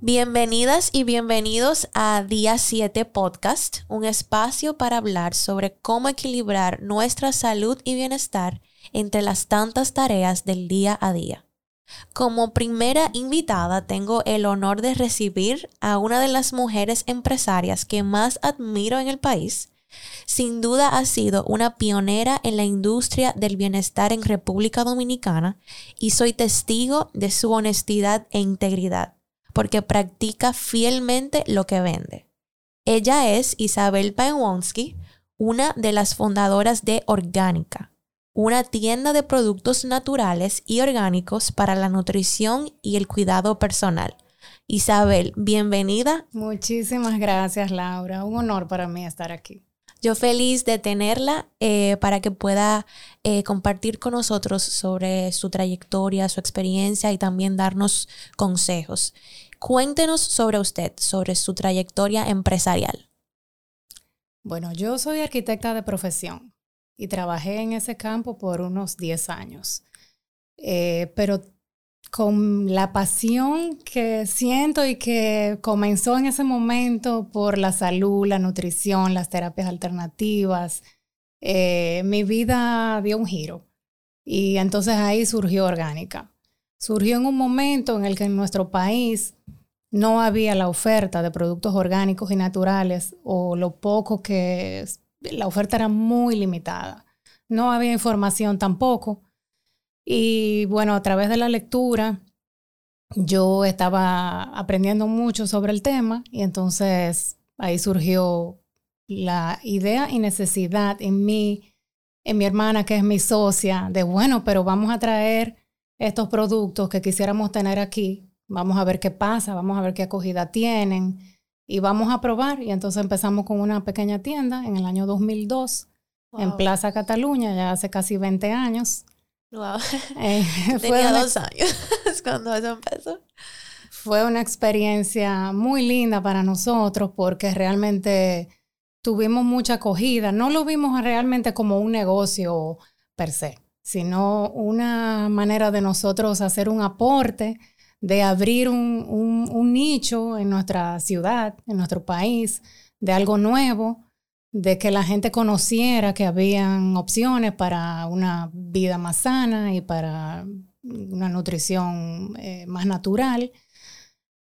Bienvenidas y bienvenidos a Día 7 Podcast, un espacio para hablar sobre cómo equilibrar nuestra salud y bienestar entre las tantas tareas del día a día. Como primera invitada tengo el honor de recibir a una de las mujeres empresarias que más admiro en el país. Sin duda ha sido una pionera en la industria del bienestar en República Dominicana y soy testigo de su honestidad e integridad porque practica fielmente lo que vende. Ella es Isabel Paewonsky, una de las fundadoras de Orgánica, una tienda de productos naturales y orgánicos para la nutrición y el cuidado personal. Isabel, bienvenida. Muchísimas gracias, Laura. Un honor para mí estar aquí. Yo feliz de tenerla eh, para que pueda eh, compartir con nosotros sobre su trayectoria, su experiencia y también darnos consejos. Cuéntenos sobre usted, sobre su trayectoria empresarial. Bueno, yo soy arquitecta de profesión y trabajé en ese campo por unos 10 años, eh, pero con la pasión que siento y que comenzó en ese momento por la salud, la nutrición, las terapias alternativas, eh, mi vida dio un giro y entonces ahí surgió Orgánica. Surgió en un momento en el que en nuestro país no había la oferta de productos orgánicos y naturales o lo poco que la oferta era muy limitada. No había información tampoco. Y bueno, a través de la lectura, yo estaba aprendiendo mucho sobre el tema y entonces ahí surgió la idea y necesidad en mí, en mi hermana que es mi socia, de bueno, pero vamos a traer estos productos que quisiéramos tener aquí vamos a ver qué pasa, vamos a ver qué acogida tienen y vamos a probar. Y entonces empezamos con una pequeña tienda en el año 2002 en Plaza Cataluña, ya hace casi 20 años. Wow. Eh, Tenía dos años cuando eso empezó. Fue una experiencia muy linda para nosotros porque realmente tuvimos mucha acogida. No lo vimos realmente como un negocio per se, sino una manera de nosotros hacer un aporte de abrir un, nicho en nuestra ciudad, en nuestro país, de algo nuevo, de que la gente conociera que habían opciones para una vida más sana y para una nutrición eh, más natural.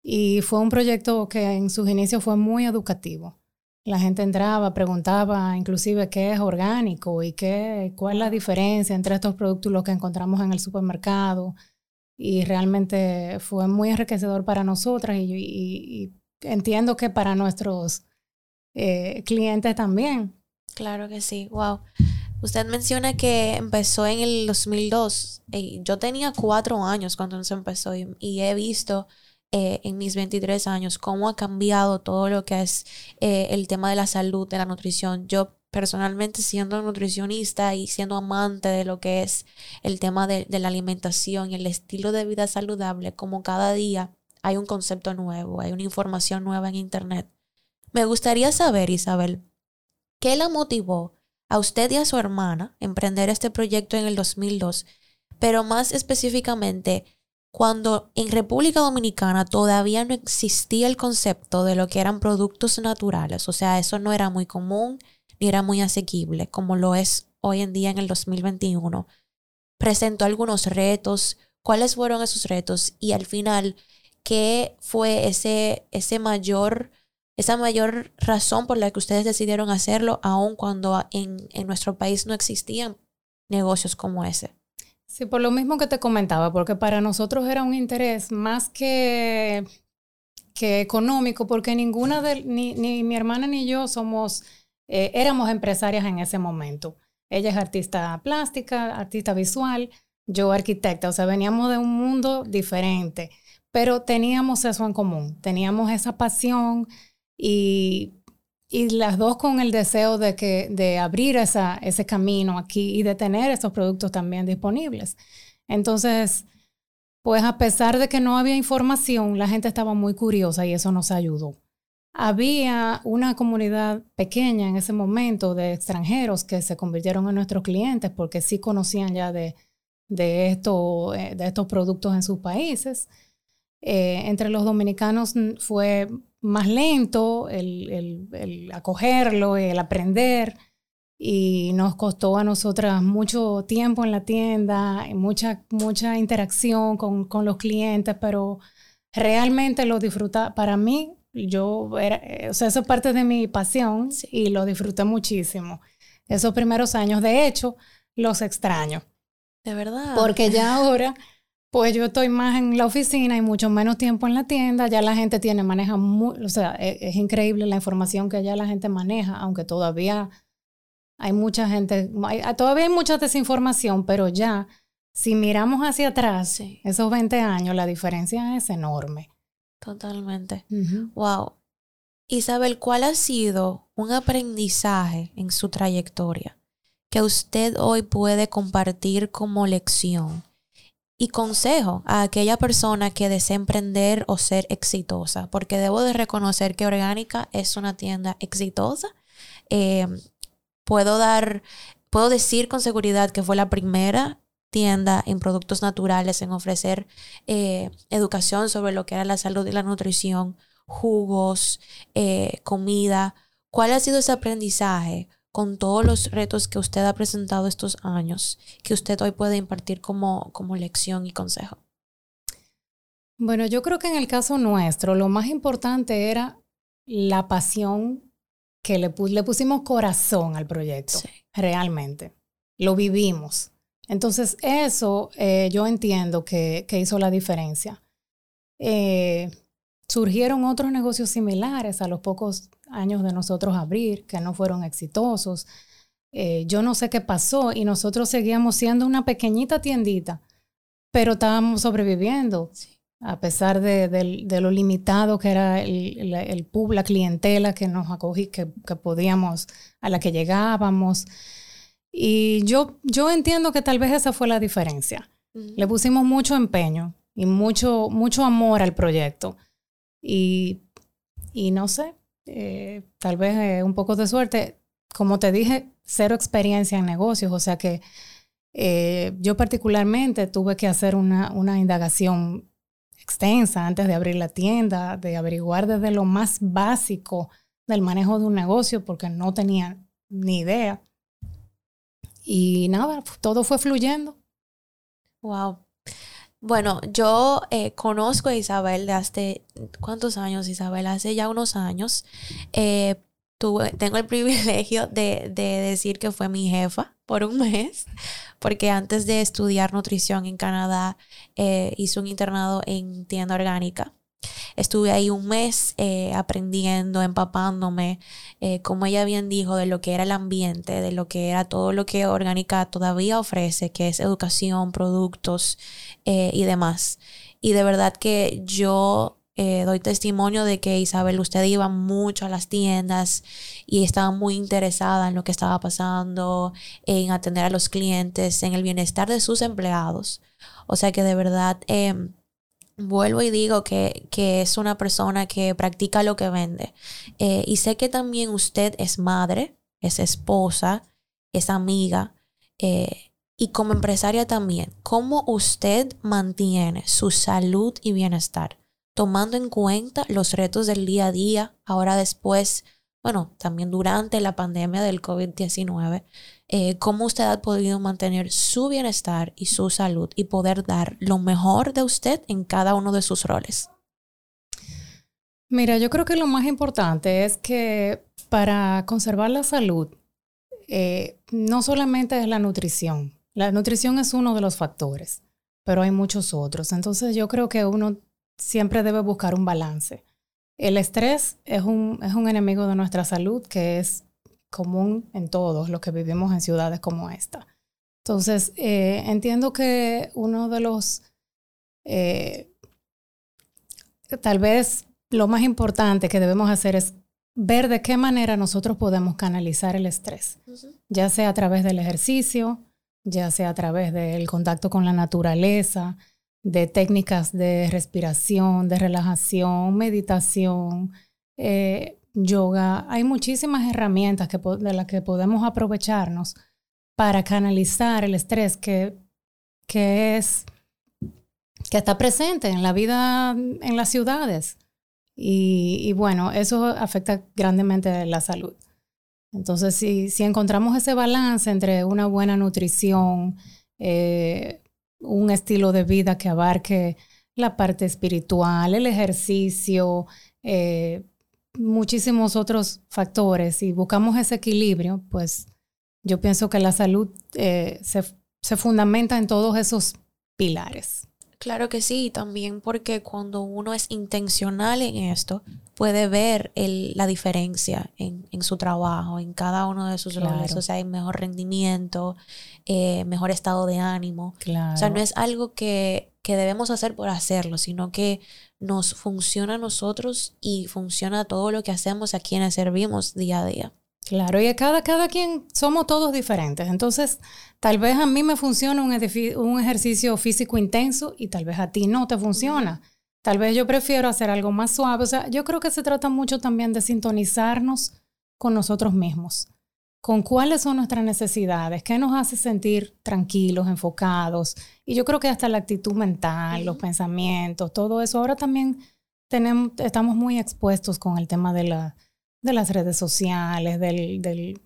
Y fue un proyecto que en sus inicios fue muy educativo. La gente entraba, preguntaba inclusive qué es orgánico y qué, cuál es la diferencia entre estos productos y los que encontramos en el supermercado y realmente fue muy enriquecedor para nosotras y, entiendo que para nuestros eh, clientes también. Claro que sí, wow. Usted menciona que empezó en el 2002. y yo tenía cuatro años cuando se empezó y, he visto eh, en mis 23 años cómo ha cambiado todo lo que es eh, el tema de la salud, de la nutrición. Yo personalmente siendo nutricionista y siendo amante de lo que es el tema de, la alimentación y el estilo de vida saludable, como cada día hay un concepto nuevo, hay una información nueva en Internet. Me gustaría saber, Isabel, ¿qué la motivó a usted y a su hermana emprender este proyecto en el 2002? Pero más específicamente, cuando en República Dominicana todavía no existía el concepto de lo que eran productos naturales, o sea, eso no era muy común, ni era muy asequible como lo es hoy en día en el 2021. Presentó algunos retos, cuáles fueron esos retos y al final, ¿qué fue ese, ese mayor, esa mayor razón por la que ustedes decidieron hacerlo, aun cuando en, en nuestro país no existían negocios como ese? Sí, por lo mismo que te comentaba, porque para nosotros era un interés más que, que económico, porque ninguna de, ni, ni mi hermana ni yo somos eh, éramos empresarias en ese momento. Ella es artista plástica, artista visual, yo arquitecta, o sea, veníamos de un mundo diferente, pero teníamos eso en común, teníamos esa pasión y, y las dos con el deseo de, que, de abrir esa, ese camino aquí y de tener esos productos también disponibles. Entonces, pues a pesar de que no había información, la gente estaba muy curiosa y eso nos ayudó. Había una comunidad pequeña en ese momento de extranjeros que se convirtieron en nuestros clientes porque sí conocían ya de, de, esto, eh, de estos productos en sus países. Eh, entre los dominicanos fue más lento el, el, acogerlo, el aprender y nos costó a nosotras mucho tiempo en la tienda, mucha, mucha interacción con, con los clientes, pero realmente lo disfruta, para mí, yo era, eh, o sea, eso es parte de mi pasión y lo disfruté muchísimo. Esos primeros años, de hecho, los extraño. De verdad. Porque ya ahora, pues yo estoy más en la oficina y mucho menos tiempo en la tienda, ya la gente tiene, maneja, muy, o sea, es, es increíble la información que ya la gente maneja, aunque todavía hay mucha gente, todavía hay mucha desinformación, pero ya, si miramos hacia atrás, esos 20 años, la diferencia es enorme. Totalmente. Wow. Isabel, ¿cuál ha sido un aprendizaje en su trayectoria que usted hoy puede compartir como lección y consejo a aquella persona que desea emprender o ser exitosa? Porque debo de reconocer que Orgánica es una tienda exitosa. Eh, puedo dar, puedo decir con seguridad que fue la primera tienda en productos naturales en ofrecer eh, educación sobre lo que era la salud y la nutrición, jugos, eh, comida. ¿Cuál ha sido ese aprendizaje con todos los retos que usted ha presentado estos años que usted hoy puede impartir como, como lección y consejo? Bueno, yo creo que en el caso nuestro lo más importante era la pasión que le, le pusimos corazón al proyecto, realmente. Lo vivimos. Entonces, eso eh, yo entiendo que, que, hizo la diferencia. Eh, surgieron otros negocios similares a los pocos años de nosotros abrir, que no fueron exitosos. Eh, yo no sé qué pasó y nosotros seguíamos siendo una pequeñita tiendita, pero estábamos sobreviviendo a pesar de, lo limitado que era el, el, la clientela que nos acogí, que, podíamos, a la que llegábamos. Y yo, yo entiendo que tal vez esa fue la diferencia. Le pusimos mucho empeño y mucho, mucho amor al proyecto. Y, y no sé, eh, tal vez eh, un poco de suerte. Como te dije, cero experiencia en negocios, o sea que eh, yo particularmente tuve que hacer una, una indagación extensa antes de abrir la tienda, de averiguar desde lo más básico del manejo de un negocio porque no tenía ni idea. Y nada, todo fue fluyendo. Wow. Bueno, yo eh, conozco a Isabel de hace, ¿cuántos años Isabel? Hace ya unos años. Eh, tuve, tengo el privilegio de, de decir que fue mi jefa por un mes porque antes de estudiar nutrición en Canadá eh, hice un internado en tienda orgánica. Estuve ahí un mes eh, aprendiendo, empapándome, eh, como ella bien dijo, de lo que era el ambiente, de lo que era todo lo que Orgánica todavía ofrece, que es educación, productos y demás. Y de verdad que yo eh, doy testimonio de que Isabel, usted iba mucho a las tiendas y estaba muy interesada en lo que estaba pasando, en atender a los clientes, en el bienestar de sus empleados. O sea que de verdad em, vuelvo y digo que, que, es una persona que practica lo que vende. Eh, y sé que también usted es madre, es esposa, es amiga. Eh, y como empresaria también, ¿cómo usted mantiene su salud y bienestar? tomando en cuenta los retos del día a día, ahora después, bueno, también durante la pandemia del COVID-19, eh, cómo usted ha podido mantener su bienestar y su salud y poder dar lo mejor de usted en cada uno de sus roles. Mira, yo creo que lo más importante es que para conservar la salud, eh, no solamente es la nutrición. La nutrición es uno de los factores, pero hay muchos otros. Entonces yo creo que uno siempre debe buscar un balance. El estrés es un, es un enemigo de nuestra salud que es común en todos los que vivimos en ciudades como esta. Entonces, eh, entiendo que uno de los, eh, tal vez lo más importante que debemos hacer es ver de qué manera nosotros podemos canalizar el estrés, ya sea a través del ejercicio, ya sea a través del contacto con la naturaleza, de técnicas de respiración, de relajación, meditación, eh, yoga. Hay muchísimas herramientas de las que podemos aprovecharnos para canalizar el estrés que, que es que está presente en la vida en las ciudades. Y, bueno, eso afecta grandemente la salud. Entonces, si, si encontramos ese balance entre una buena nutrición, eh, un estilo de vida que abarque la parte espiritual, el ejercicio, eh, muchísimos otros factores y buscamos ese equilibrio, pues yo pienso que la salud eh, se, se fundamenta en todos esos pilares. Claro que sí, también porque cuando uno es intencional en esto, puede ver la diferencia en, su trabajo, en cada uno de sus roles. O sea, hay mejor rendimiento, eh, mejor estado de ánimo. O sea, no es algo que, que debemos hacer por hacerlo, sino que nos funciona a nosotros y funciona todo lo que hacemos a quienes servimos día a día. Claro, y a cada, cada quien somos todos diferentes. Entonces, tal vez a mí me funciona un, un ejercicio físico intenso y tal vez a ti no te funciona. Tal vez yo prefiero hacer algo más suave. O sea, yo creo que se trata mucho también de sintonizarnos con nosotros mismos, con cuáles son nuestras necesidades, qué nos hace sentir tranquilos, enfocados. Y yo creo que hasta la actitud mental, los pensamientos, todo eso. Ahora también tenemos, estamos muy expuestos con el tema de la de las redes sociales, del, del,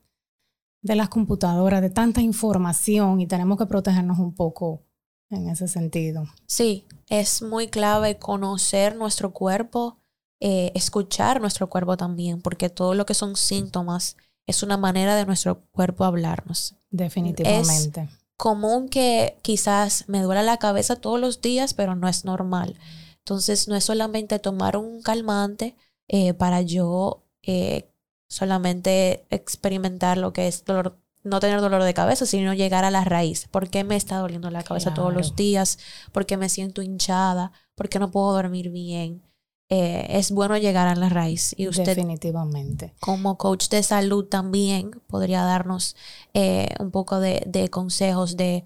de las computadoras, de tanta información y tenemos que protegernos un poco en ese sentido. Sí, es muy clave conocer nuestro cuerpo, eh, escuchar nuestro cuerpo también, porque todo lo que son síntomas es una manera de nuestro cuerpo hablarnos. Definitivamente. Es común que quizás me duela la cabeza todos los días, pero no es normal. Entonces no es solamente tomar un calmante eh, para yo eh, solamente experimentar lo que es dolor, no tener dolor de cabeza, sino llegar a la raíz. ¿Por qué me está doliendo la cabeza todos los días? ¿Por qué me siento hinchada? ¿Por qué no puedo dormir bien? Eh, es bueno llegar a la raíz. Y usted, definitivamente. Como coach de salud también podría darnos eh, un poco de, de, consejos de,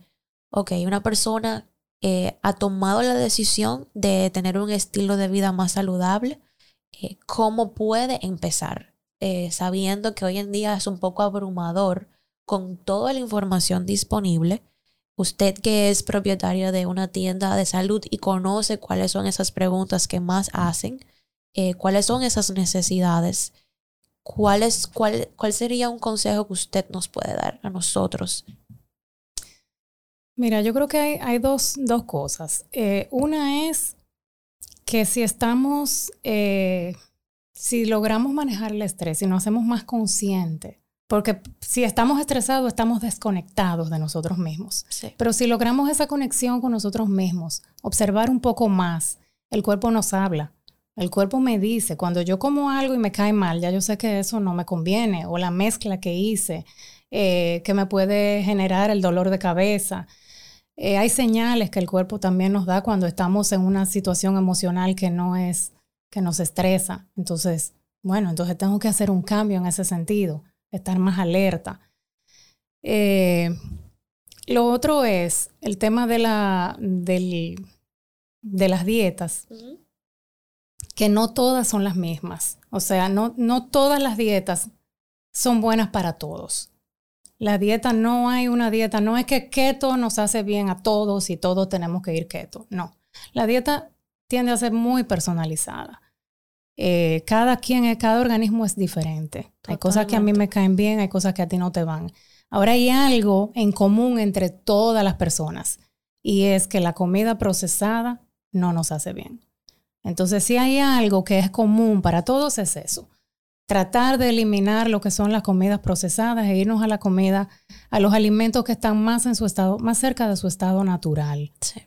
ok, una persona ha tomado la decisión de tener un estilo de vida más saludable, eh, cómo puede empezar, eh, sabiendo que hoy en día es un poco abrumador con toda la información disponible. Usted que es propietario de una tienda de salud y conoce cuáles son esas preguntas que más hacen, eh, cuáles son esas necesidades, ¿Cuál, es, cuál, cuál sería un consejo que usted nos puede dar a nosotros Mira, yo creo que hay, hay dos, dos, cosas. una es que si estamos, eh, si logramos manejar el estrés, y nos hacemos más conscientes, porque si estamos estresados, estamos desconectados de nosotros mismos. Pero si logramos esa conexión con nosotros mismos, observar un poco más, el cuerpo nos habla. El cuerpo me dice, cuando yo como algo y me cae mal, ya yo sé que eso no me conviene, o la mezcla que hice, eh, que me puede generar el dolor de cabeza. Eh, hay señales que el cuerpo también nos da cuando estamos en una situación emocional que no es, que nos estresa. Entonces, bueno, entonces tengo que hacer un cambio en ese sentido, estar más alerta. Eh, lo otro es el tema de, la, del, de las dietas, que no todas son las mismas. O sea, no, no todas las dietas son buenas para todos. La dieta no hay una dieta, no es que keto nos hace bien a todos y todos tenemos que ir keto, no. La dieta tiende a ser muy personalizada. Eh, cada quien, cada organismo es diferente. Hay cosas que a mí me caen bien, hay cosas que a ti no te van. Ahora hay algo en común entre todas las personas y es que la comida procesada no nos hace bien. Entonces, si hay algo que es común para todos es eso tratar de eliminar lo que son las comidas procesadas e irnos a la comida, a los alimentos que están más en su estado, más cerca de su estado natural. Sí.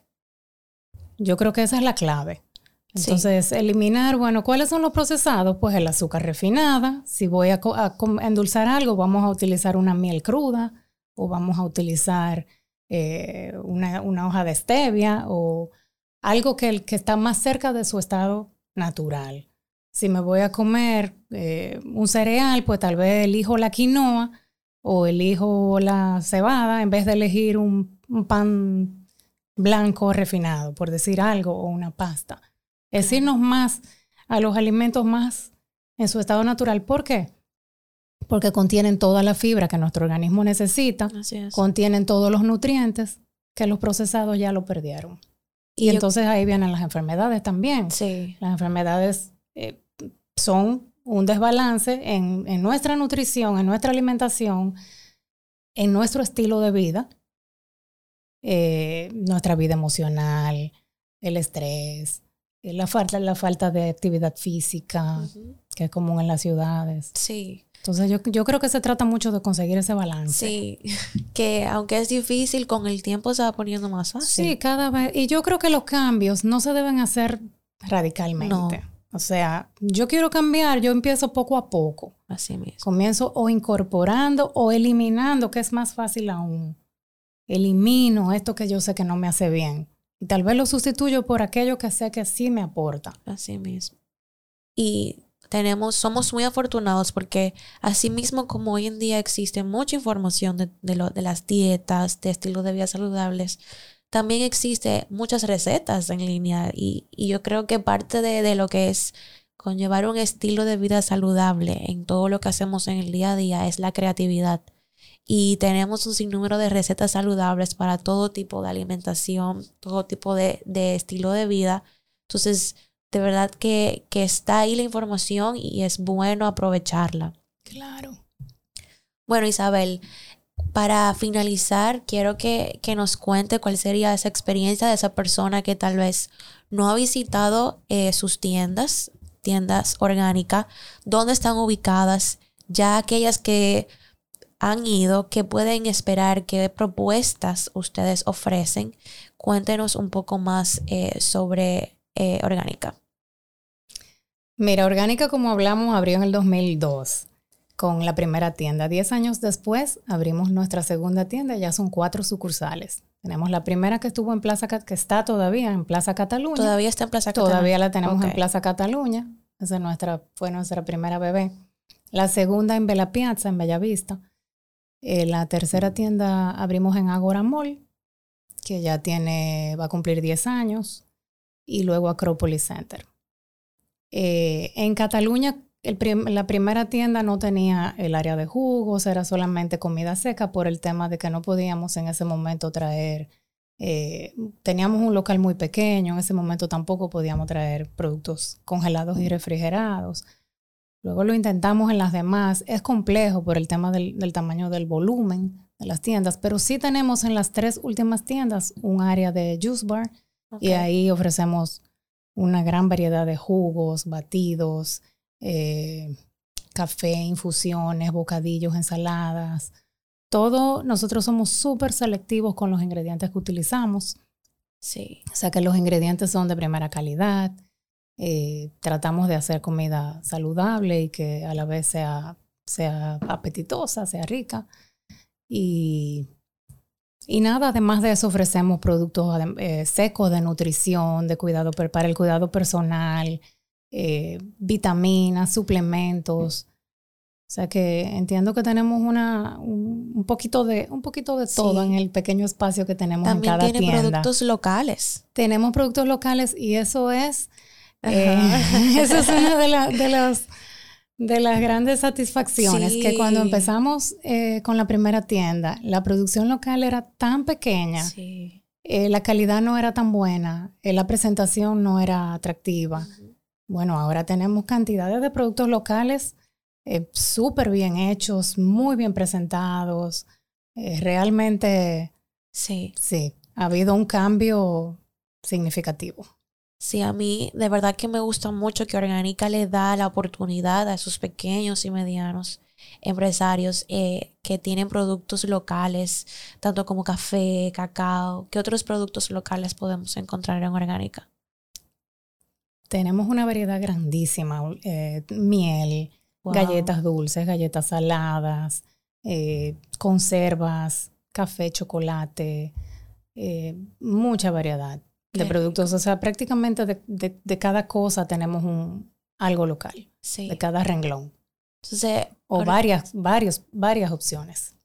Yo creo que esa es la clave. Entonces, eliminar, bueno, ¿cuáles son los procesados? Pues el azúcar refinada. Si voy a, endulzar algo, vamos a utilizar una miel cruda o vamos a utilizar eh, una, hoja de stevia o algo que, que está más cerca de su estado natural. Si me voy a comer eh, un cereal, pues tal vez elijo la quinoa o elijo la cebada en vez de elegir un, pan blanco refinado, por decir algo, o una pasta. Es irnos más a los alimentos más en su estado natural. ¿Por qué? Porque contienen toda la fibra que nuestro organismo necesita, contienen todos los nutrientes que los procesados ya lo perdieron. Y, entonces ahí vienen las enfermedades también. Sí. Las enfermedades eh, son un desbalance en, en, nuestra nutrición, en nuestra alimentación, en nuestro estilo de vida, eh, nuestra vida emocional, el estrés, la falta, la falta de actividad física, que es común en las ciudades. Sí. Entonces yo, yo creo que se trata mucho de conseguir ese balance. Sí, que aunque es difícil, con el tiempo se va poniendo más fácil. Sí, cada vez. Y yo creo que los cambios no se deben hacer radicalmente. O sea, yo quiero cambiar, yo empiezo poco a poco. Así mismo. Comienzo o incorporando o eliminando, que es más fácil aún. Elimino esto que yo sé que no me hace bien. Y tal vez lo sustituyo por aquello que sé que sí me aporta. Así mismo. Y tenemos, somos muy afortunados porque así mismo como hoy en día existe mucha información de, de, lo, de las dietas, de estilos de vida saludables, también existe muchas recetas en línea y, y yo creo que parte de, de, lo que es conllevar un estilo de vida saludable en todo lo que hacemos en el día a día es la creatividad. Y tenemos un sinnúmero de recetas saludables para todo tipo de alimentación, todo tipo de, de estilo de vida. Entonces, de verdad que, que está ahí la información y es bueno aprovecharla. Claro. Bueno, Isabel, para finalizar, quiero que, que, nos cuente cuál sería esa experiencia de esa persona que tal vez no ha visitado eh, sus tiendas, tiendas orgánicas, dónde están ubicadas, ya aquellas que han ido, qué pueden esperar, qué propuestas ustedes ofrecen. Cuéntenos un poco más eh, sobre eh, Orgánica. Mira, Orgánica, como hablamos, abrió en el 2002 con la primera tienda. Diez años después abrimos nuestra segunda tienda, ya son cuatro sucursales. Tenemos la primera que estuvo en Plaza, que está todavía en Plaza Cataluña. Todavía está en Plaza Cataluña. Todavía la tenemos okay. en Plaza Cataluña. Esa nuestra, fue nuestra primera bebé. La segunda en Bella Piazza, en Bellavista. Eh, la tercera tienda abrimos en Agora Mall, que ya tiene, va a cumplir 10 años. Y luego Acropolis Center. Eh, en Cataluña la primera tienda no tenía el área de jugos, era solamente comida seca por el tema de que no podíamos en ese momento traer, eh, teníamos un local muy pequeño, en ese momento tampoco podíamos traer productos congelados y refrigerados. Luego lo intentamos en las demás, es complejo por el tema del, del tamaño del volumen de las tiendas, pero sí tenemos en las tres últimas tiendas un área de juice bar okay. y ahí ofrecemos una gran variedad de jugos, batidos, eh, café, infusiones, bocadillos, ensaladas. Todo, nosotros somos súper selectivos con los ingredientes que utilizamos. Sí. O sea que los ingredientes son de primera calidad. Eh, tratamos de hacer comida saludable y que a la vez sea, sea apetitosa, sea rica. Y, y nada, además de eso ofrecemos productos eh, secos de nutrición, de cuidado para el cuidado personal, eh, vitaminas, suplementos. O sea que entiendo que tenemos una, un, poquito de, un poquito de todo sí. en el pequeño espacio que tenemos También en cada tiene tienda. productos locales. Tenemos productos locales y eso es, eh, eso es una de, la, de, las, de las grandes satisfacciones, sí. que cuando empezamos eh, con la primera tienda, la producción local era tan pequeña. Sí. Eh, la calidad no era tan buena, la presentación no era atractiva. Uh -huh. Bueno, ahora tenemos cantidades de productos locales súper bien hechos, muy bien presentados. Realmente, sí. sí, ha habido un cambio significativo. Sí, a mí de verdad que me gusta mucho que Orgánica le da la oportunidad a esos pequeños y medianos empresarios eh, que tienen productos locales, tanto como café, cacao. ¿Qué otros productos locales podemos encontrar en Orgánica? Tenemos una variedad grandísima, eh, miel, wow. galletas dulces, galletas saladas, eh, conservas, café, chocolate, mucha variedad de productos. O sea, prácticamente de, de, de cada cosa tenemos un, algo local, sí. de cada renglón. Entonces, o varias, varios, varias opciones.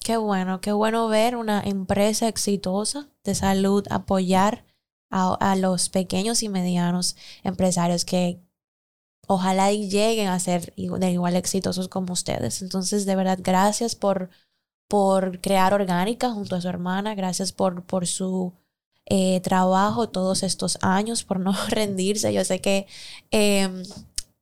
Qué bueno, qué bueno ver una empresa exitosa de salud apoyar a, a, los pequeños y medianos empresarios que ojalá y lleguen a ser de igual exitosos como ustedes. Entonces, de verdad, gracias por, por crear Orgánica junto a su hermana, gracias por, por su eh, trabajo todos estos años por no rendirse. Yo sé que em,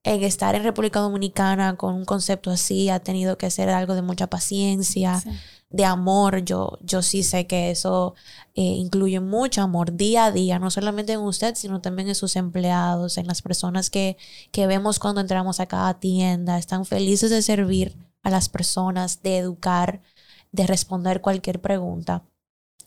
en estar en República Dominicana con un concepto así ha tenido que ser algo de mucha paciencia, de amor. Yo, yo sí sé que eso eh, incluye mucho amor día a día, no solamente en usted, sino también en sus empleados, en las personas que, que vemos cuando entramos a cada tienda. Están felices de servir a las personas, de educar, de responder cualquier pregunta.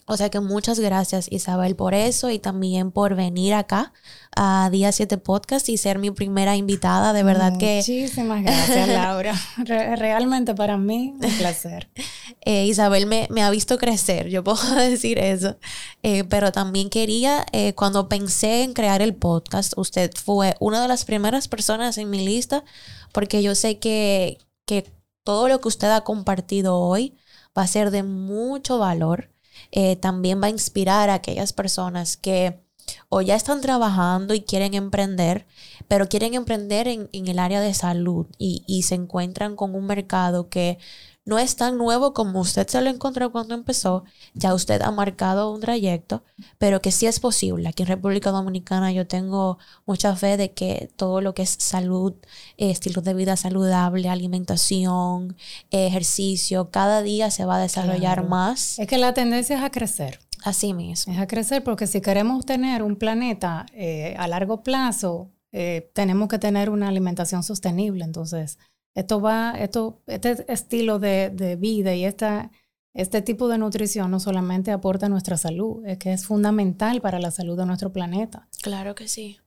O sea que muchas gracias Isabel por eso y también por venir acá a Día 7 Podcast y ser mi primera invitada. De verdad que... Muchísimas gracias Laura. realmente para mí un placer. Eh, Isabel me, me, ha visto crecer, yo puedo decir eso. Eh, pero también quería, eh, cuando pensé en crear el podcast, usted fue una de las primeras personas en mi lista porque yo sé que, que todo lo que usted ha compartido hoy va a ser de mucho valor eh, también va a inspirar a aquellas personas que o ya están trabajando y quieren emprender, pero quieren emprender en, el área de salud y, y se encuentran con un mercado que no es tan nuevo como usted se lo encontró cuando empezó, ya usted ha marcado un trayecto, pero que sí es posible. Aquí en República Dominicana yo tengo mucha fe de que todo lo que es salud, estilo de vida saludable, alimentación, ejercicio, cada día se va a desarrollar más. Es que la tendencia es a crecer. Así mismo. Es a crecer porque si queremos tener un planeta eh, a largo plazo, eh, tenemos que tener una alimentación sostenible. Entonces, esto va, esto, este estilo de, de vida y esta, este tipo de nutrición no solamente aporta a nuestra salud, es que es fundamental para la salud de nuestro planeta. Claro que sí.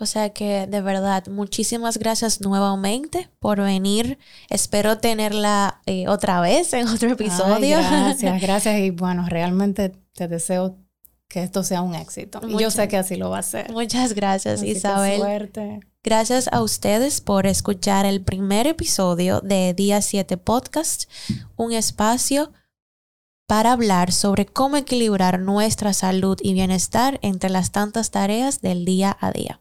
O sea que de verdad, muchísimas gracias nuevamente por venir. Espero tenerla eh, otra vez en otro episodio. gracias, gracias. Y bueno, realmente te deseo que esto sea un éxito. y yo sé que así lo va a ser. Muchas gracias, Isabel. Suerte. Gracias a ustedes por escuchar el primer episodio de Día 7 Podcast, un espacio para hablar sobre cómo equilibrar nuestra salud y bienestar entre las tantas tareas del día a día.